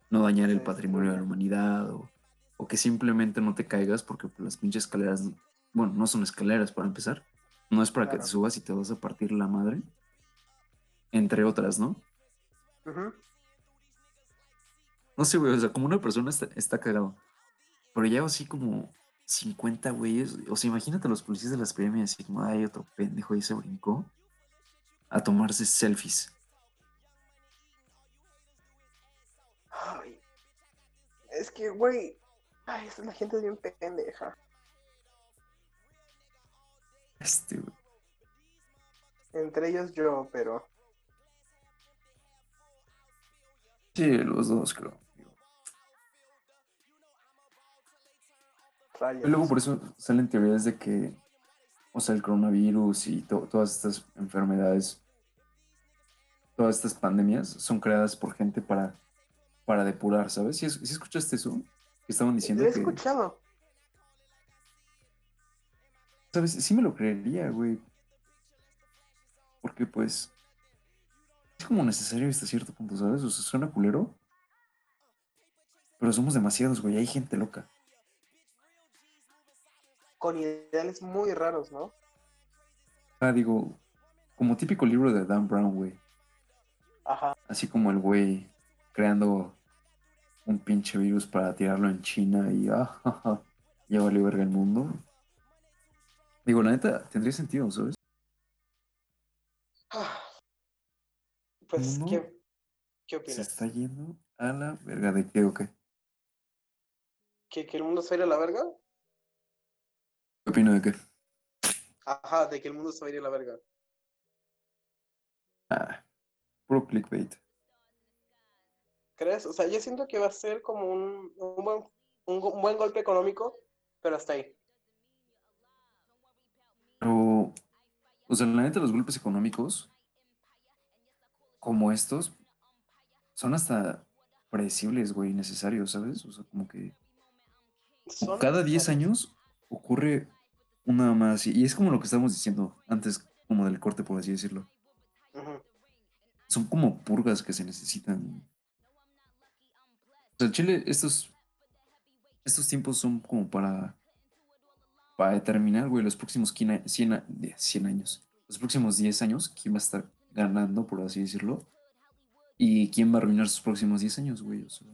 no dañar el patrimonio de la humanidad o, o que simplemente no te caigas porque pues, las pinches escaleras, bueno, no son escaleras para empezar. No es para que te subas y te vas a partir la madre. Entre otras, ¿no? No sé, güey, o sea, como una persona está, está cagado. Pero ya así como 50 güeyes. O sea, imagínate a los policías de las premias así como, ay, otro pendejo ahí se brincó. A tomarse selfies. Ay, es que, güey, ay, esa la gente es bien pendeja. Este, güey. Entre ellos yo, pero Sí, los dos, creo. Y luego por eso salen teorías de que, o sea, el coronavirus y to- todas estas enfermedades, todas estas pandemias son creadas por gente para, para depurar, ¿sabes? ¿Sí, es- sí escuchaste eso? Que estaban diciendo Lo he que, escuchado. ¿sabes? Sí me lo creería, güey. Porque pues es como necesario hasta cierto punto, ¿sabes? O sea, suena culero. Pero somos demasiados, güey. Hay gente loca. Con ideales muy raros, ¿no? Ah, digo, como típico libro de Dan Brown, güey. Ajá. Así como el güey creando un pinche virus para tirarlo en China y ah, ja, ja, ya valió verga el mundo. Digo, la neta, tendría sentido, ¿sabes? Ah. Pues, No. ¿qué, qué Se opinas? está yendo a la verga de qué o qué. ¿Que, ¿Que el mundo se va a ir a la verga? ¿Qué opino de qué? Ajá, de que el mundo se va a ir a la verga. Ah, puro clickbait. ¿Crees? O sea, yo siento que va a ser como un, un, buen, un, un buen golpe económico, pero hasta ahí. Pero, o sea, la neta, los golpes económicos como estos son hasta predecibles, güey, necesarios, ¿sabes? O sea, como que cada 10 necesarios. años ocurre una más. Y es como lo que estábamos diciendo antes, como del corte, por así decirlo. Son como purgas que se necesitan. O sea, en Chile, estos, estos tiempos son como para, para determinar, güey, los próximos 100, 100, a- de- 100 años. Los próximos 10 años, quién va a estar ganando, por así decirlo. Y quién va a arruinar sus próximos 10 años, güey. O sea.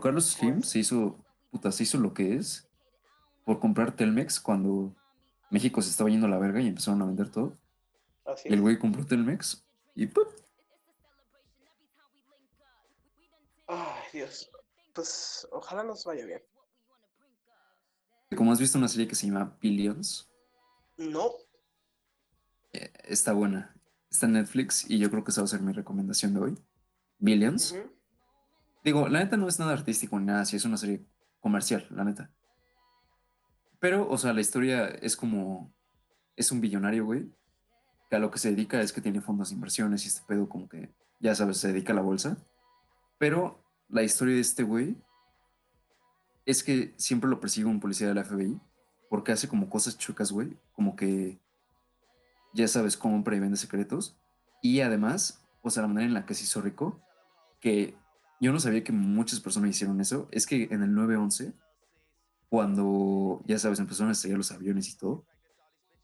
Carlos Slim se hizo, puta, se hizo lo que es por comprar Telmex cuando México se estaba yendo a la verga y empezaron a vender todo. Así Y el güey compró Telmex y ¡pum! Ay, Dios. Pues ojalá nos vaya bien. Como has visto una serie que se llama Billions, No, eh, está buena. Está en Netflix y yo creo que esa va a ser mi recomendación de hoy. Billions. Digo, la neta no es nada artístico ni nada, sí es una serie comercial, la neta. Pero, o sea, la historia es como. Es un billonario, güey. Que a lo que se dedica es que tiene fondos de inversiones y este pedo, como que, ya sabes, se dedica a la bolsa. Pero la historia de este güey es que siempre lo persigue un policía de la FBI porque hace como cosas chuecas, güey. Como que, ya sabes, compra y vende secretos. Y además, o sea, la manera en la que se hizo rico, que yo no sabía que muchas personas hicieron eso, es que en el 911, cuando, ya sabes, empezaron a estrellar los aviones y todo,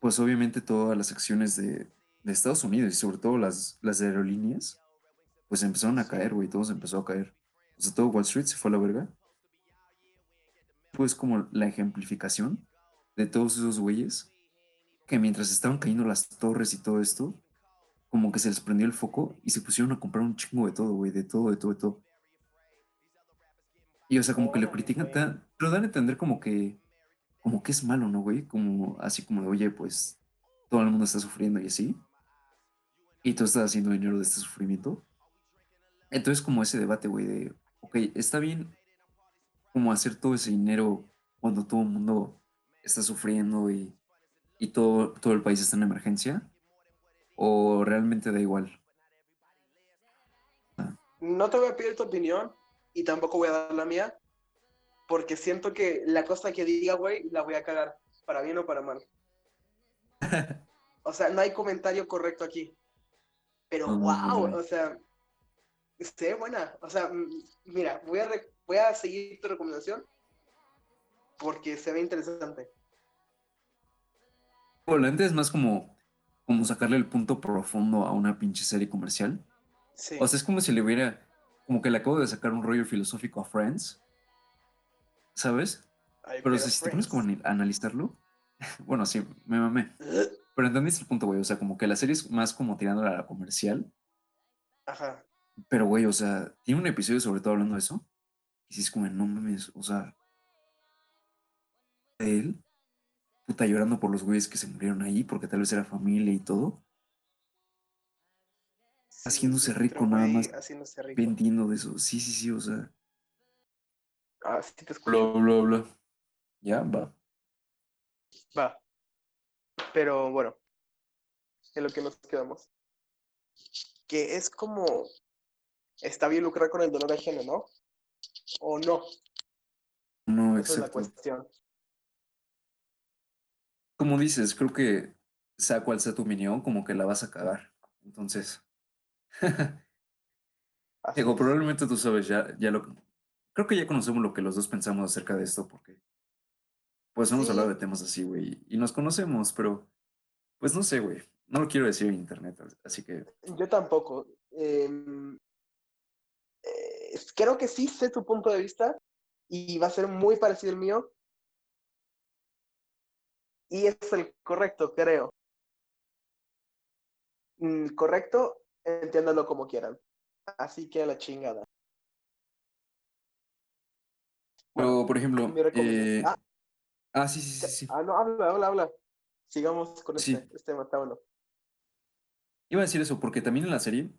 pues obviamente todas las acciones de, de Estados Unidos y sobre todo las, las aerolíneas, pues empezaron a caer, güey, todo se empezó a caer. O sea, todo Wall Street se fue a la verga. Pues como la ejemplificación de todos esos güeyes que mientras estaban cayendo las torres y todo esto, como que se les prendió el foco y se pusieron a comprar un chingo de todo, güey, de todo, de todo, de todo. Y o sea, como que lo critican tan, pero dan a entender como que, como que es malo, ¿no, güey? Como así como de, oye, pues todo el mundo está sufriendo y así. Y tú estás haciendo dinero de este sufrimiento. Entonces, como ese debate, güey, de, ok, está bien como hacer todo ese dinero cuando todo el mundo está sufriendo y, y todo, todo el país está en emergencia, o realmente da igual. no te voy a pedir tu opinión y tampoco voy a dar la mía, porque siento que la cosa que diga, güey, la voy a cagar, para bien o para mal. O sea, no hay comentario correcto aquí. Pero No, wow, no. o sea, se ve buena. O sea, mira, voy a, voy a seguir tu recomendación porque se ve interesante. Neta es más como, como sacarle el punto profundo a una pinche serie comercial. Sí. O sea, es como si le hubiera, como que le acabo de sacar un rollo filosófico a Friends, ¿sabes? Pero si te pones como a analizarlo, bueno, sí, me mamé. Pero entendiste el punto, güey. O sea, como que la serie es más como tirándola a la comercial. Ajá. Pero, güey, o sea, tiene un episodio sobre todo hablando de eso. Y si es como, no mames, o sea, él, puta, llorando por los güeyes que se murieron ahí, porque tal vez era familia y todo, Sí, Haciéndose rico nada más. Haciéndose rico. vendiendo de eso. Sí, sí, sí, o sea, Ah, sí te escucho. bla, bla, bla. Ya, va. Va. Pero bueno, en lo que nos quedamos. Que es como. Está bien lucrar con el dolor ajeno, ¿no? O no. No, Esa es la exacto. cuestión. Como dices, creo que sea cual sea tu opinión, como que la vas a cagar. Entonces, digo, probablemente tú sabes ya, ya lo creo que ya conocemos lo que los dos pensamos acerca de esto, porque pues hemos Sí. hablado de temas así, güey, y nos conocemos, pero pues no sé, güey. No lo quiero decir en internet, así que Yo tampoco. Em, eh, creo que sí sé tu punto de vista y va a ser muy parecido al mío. Y es el correcto, creo. Mm, correcto, entiéndalo como quieran. Así que a la chingada. Pero, por ejemplo, eh, Ah, ah, sí, sí, sí, sí. ah, no, habla, habla, habla. Sigamos con Sí. este, este. Iba a decir eso, porque también en la serie,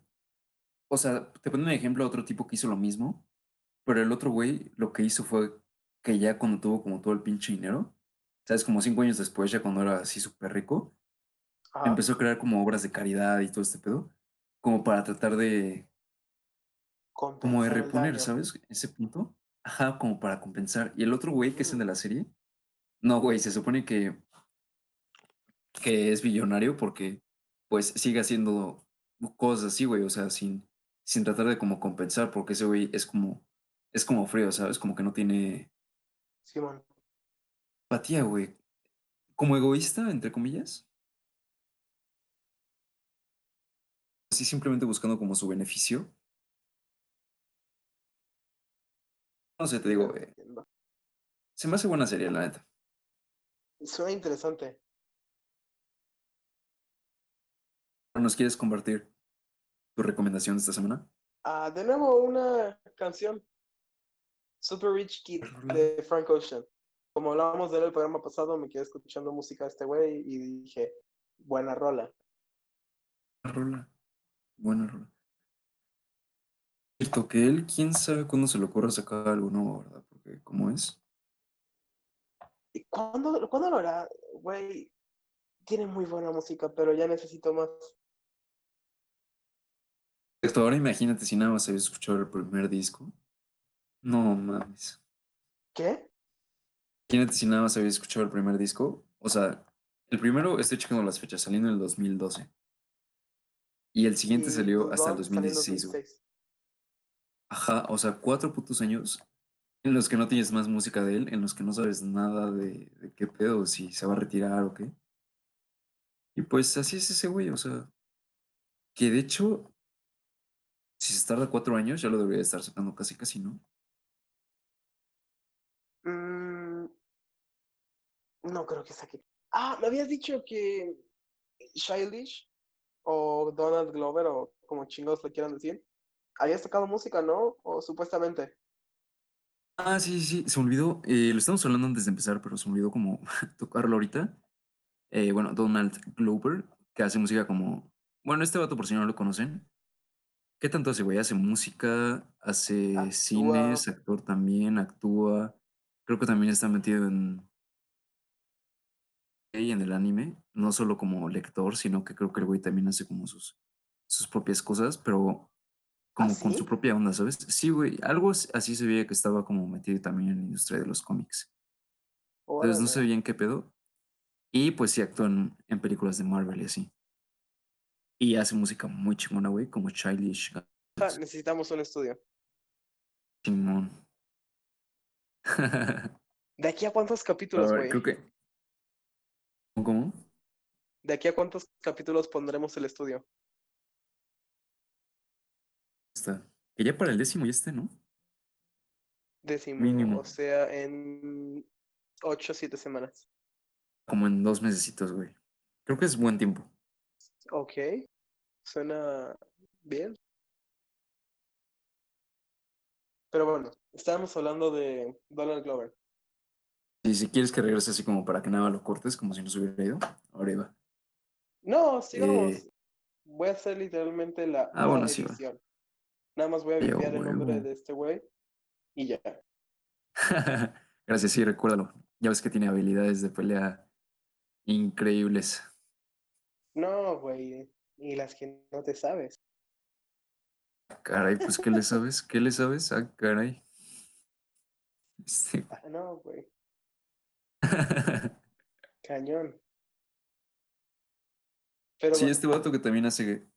o sea, te ponen un ejemplo a otro tipo que hizo lo mismo, pero el otro güey lo que hizo fue que ya cuando tuvo como todo el pinche dinero, sabes, como cinco años después, ya cuando era así súper rico, Ajá. empezó a crear como obras de caridad y todo este pedo, como para tratar de, como de reponer. ¿sabes? Ese punto. Ajá, como para compensar. Y el otro güey, que es el de la serie, no, güey, se supone que, que es billonario porque pues sigue haciendo cosas así, güey, o sea, sin, sin tratar de como compensar, porque ese güey es como, es como frío, ¿sabes? Como que no tiene Simón. Empatía, güey. Como egoísta, entre comillas. Así simplemente buscando como su beneficio. No sé, te digo, eh, se me hace buena serie, la neta. Suena interesante. ¿Nos quieres compartir tu recomendación de esta semana? Ah, de nuevo una canción. Super Rich Kid de Frank Ocean. Como hablábamos de él el programa pasado, me quedé escuchando música de este güey y dije, buena rola. Buena rola. Buena rola. Cierto que él, quién sabe cuándo se le ocurra sacar algo nuevo, ¿verdad? Porque, ¿cómo es? ¿Y cuándo, cuándo lo hará? Güey, tiene muy buena música, pero ya necesito más. Esto, ahora imagínate si nada más habías escuchado el primer disco. No mames. ¿Qué? Imagínate si nada más habías escuchado el primer disco. O sea, el primero, estoy checando las fechas, saliendo en el 2012. Y el siguiente Y salió hasta el dos salieron en 2016, güey. 2006. Ajá, o sea, cuatro putos años en los que no tienes más música de él, en los que no sabes nada de, de qué pedo, si se va a retirar o qué. Y pues así es ese güey, o sea, que de hecho, si se tarda cuatro años, ya lo debería estar sacando casi, casi, ¿no? Mm, no creo que saque. Ah, me habías dicho que Childish o Donald Glover o como chingados le quieran decir, habías tocado música, ¿no? O supuestamente. Ah, sí, sí, sí, se me olvidó, eh, lo estamos hablando antes de empezar, pero se me olvidó como tocarlo ahorita. Eh, bueno, Donald Glover, que hace música como, bueno, este vato por si no lo conocen, ¿qué tanto hace, güey? Hace música, hace Actúa. cines, actor también, actúa, creo que también está metido en, en el anime, no solo como lector, sino que creo que el güey también hace como sus, sus propias cosas, pero como con sí? su propia onda, ¿sabes? Sí, güey, algo as- así se veía que estaba como metido también en la industria de los cómics. Entonces no sé bien qué pedo, Y pues sí actúa en, en películas de Marvel y así. Y hace música muy chingona, güey, como Childish Ah, necesitamos un estudio. Simón. ¿De aquí a cuántos capítulos, güey? creo que. ¿Cómo? ¿De aquí a cuántos capítulos pondremos el estudio? Está. Que ya para el décimo ya esté, ¿no? Décimo, Mínimo. o sea, en ocho o siete semanas. Como en dos mesecitos, güey. Creo que es buen tiempo. Ok, suena bien. Pero bueno, estábamos hablando de Donald Glover. Y si quieres que regrese así como para que nada lo cortes, como si no se hubiera ido, ahora iba. No, sigamos. Eh. Voy a hacer literalmente la, Ah, bueno, sí, va. edición. Nada más voy a Sí, cambiar el nombre de este güey y ya. Gracias, sí, recuérdalo. Ya ves que tiene habilidades de pelea increíbles. No, güey, y las que no te sabes. Caray, pues, ¿qué le sabes? ¿Qué le sabes? Ah, caray. Este- Ah, no, güey, cañón. Pero Sí, bueno, este vato que también hace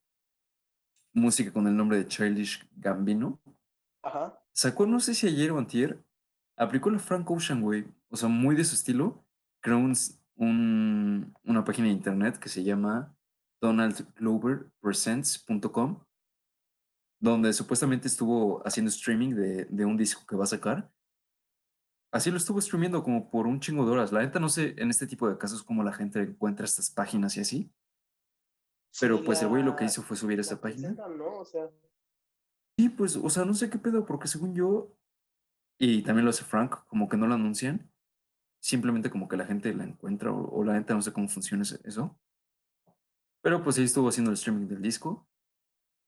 música con el nombre de Childish Gambino, ajá, sacó, no sé si ayer o antier, aplicó la Frank Ocean, güey. O sea, muy de su estilo. Creó un, s- un- una página de internet que se llama donaldgloverpresents.com, donde supuestamente estuvo haciendo streaming de, de un disco que va a sacar. Así lo estuvo streamiendo como por un chingo de horas. La neta no sé en este tipo de casos cómo la gente encuentra estas páginas y así. Pero sí, pues el güey lo que hizo fue subir la esta página. ¿no? O sea, Sí, pues, o sea, no sé qué pedo, porque según yo, y también lo hace Frank, como que no lo anuncian, simplemente como que la gente la encuentra, o, o la neta no sé cómo funciona eso. Pero pues sí estuvo haciendo el streaming del disco.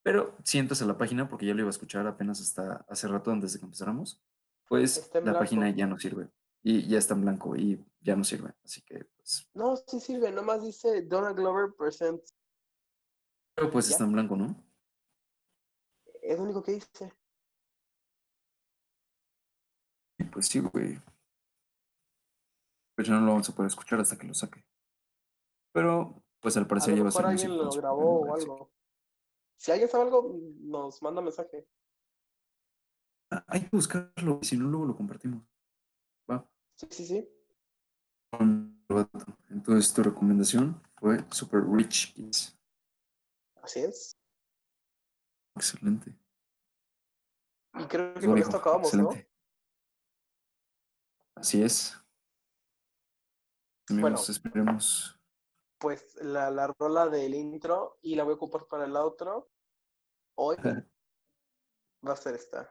Pero si entras a la página, porque ya lo iba a escuchar apenas hasta hace rato antes de que empezáramos, pues la página ya no sirve. Y ya está en blanco y ya no sirve. Así que, pues, no, sí sirve, nomás dice Donald Glover Presents. pero pues ¿Ya? está en blanco, ¿no? Es lo único que dice. Pues sí, güey. Pues ya no lo vamos a poder escuchar hasta que lo saque. Pero, pues al A parecer lo ya va a ser alguien lo grabó o algo. Si alguien sabe algo, nos manda mensaje. Hay que buscarlo, si no, luego lo compartimos. Va. Sí, sí, sí. Entonces, tu recomendación fue Super Rich Kids. Así es. Excelente. Y creo que con esto acabamos, ¿no? Así es. Amigos, Bueno. esperemos. Pues la, la rola del intro y la voy a ocupar para el outro. Hoy va a ser esta.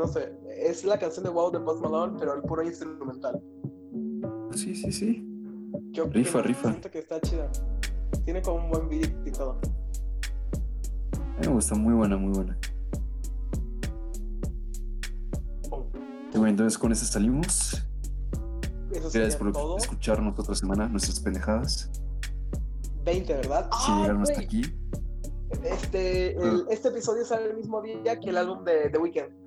No sé, es la canción de Wow de Post Malone, pero el puro instrumental. Sí, sí, sí. ¿Qué Rifa, rifa. Siento que está chida. Tiene como un buen beat y todo. A mí me gusta, muy buena, muy buena. Y bueno, entonces con eso salimos. Eso Gracias por todo. escucharnos otra semana, nuestras pendejadas. 20, ¿verdad? Si ¡Ay, llegaron hasta aquí, Este, el- este episodio sale el mismo día que el álbum de The Weeknd.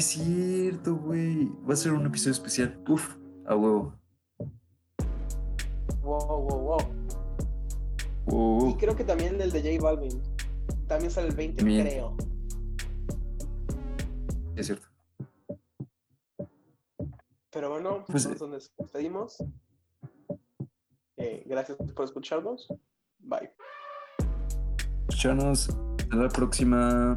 Sí, es cierto, güey. Va a ser un episodio especial. Uf, a huevo. Wow, wow, wow. Wow. Y creo que también el de J Balvin. También sale el 20, También. creo. Es cierto. Pero bueno, Pues, pues, nos despedimos. Eh, gracias por escucharnos. Bye. Escucharnos. Hasta la próxima.